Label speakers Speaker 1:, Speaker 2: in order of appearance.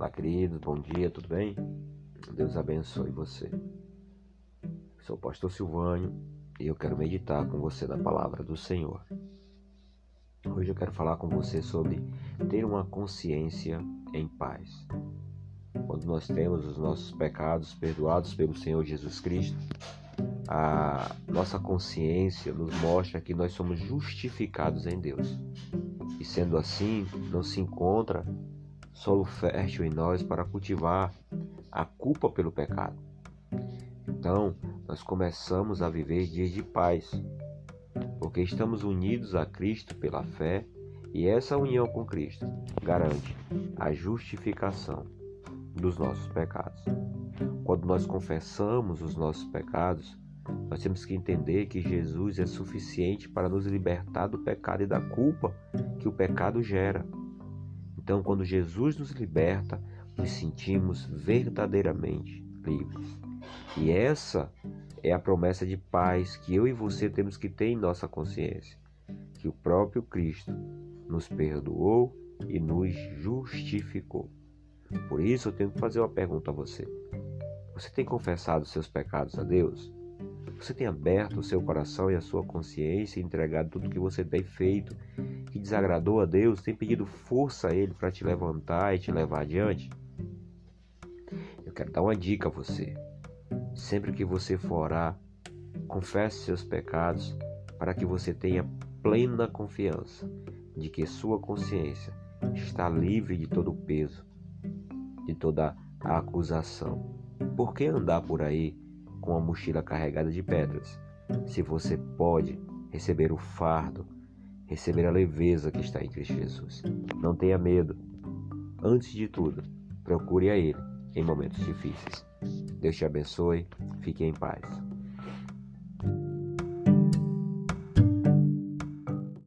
Speaker 1: Olá, queridos, bom dia, tudo bem? Deus abençoe você. Sou o pastor Silvânio e eu quero meditar com você na palavra do Senhor. Hoje eu quero falar com você sobre ter uma consciência em paz. Quando nós temos os nossos pecados perdoados pelo Senhor Jesus Cristo, a nossa consciência nos mostra que nós somos justificados em Deus. E sendo assim, não se encontra solo fértil em nós para cultivar a culpa pelo pecado. Então, nós começamos a viver dias de paz, porque estamos unidos a Cristo pela fé e essa união com Cristo garante a justificação dos nossos pecados. Quando nós confessamos os nossos pecados, nós temos que entender que Jesus é suficiente para nos libertar do pecado e da culpa que o pecado gera. Então, quando Jesus nos liberta, nos sentimos verdadeiramente livres. E essa é a promessa de paz que eu e você temos que ter em nossa consciência, que o próprio Cristo nos perdoou e nos justificou. Por isso eu tenho que fazer uma pergunta a você. Você tem confessado seus pecados a Deus? Você tem aberto o seu coração e a sua consciência e entregado tudo que você tem feito desagradou a Deus? Tem pedido força a Ele para te levantar e te levar adiante? Eu quero dar uma dica a você. Sempre que você for orar, confesse seus pecados para que você tenha plena confiança de que sua consciência está livre de todo o peso, de toda a acusação. Por que andar por aí com a mochila carregada de pedras, se você pode receber o fardo, receber a leveza que está em Cristo Jesus. Não tenha medo. Antes de tudo, procure a Ele em momentos difíceis. Deus te abençoe. Fique em paz.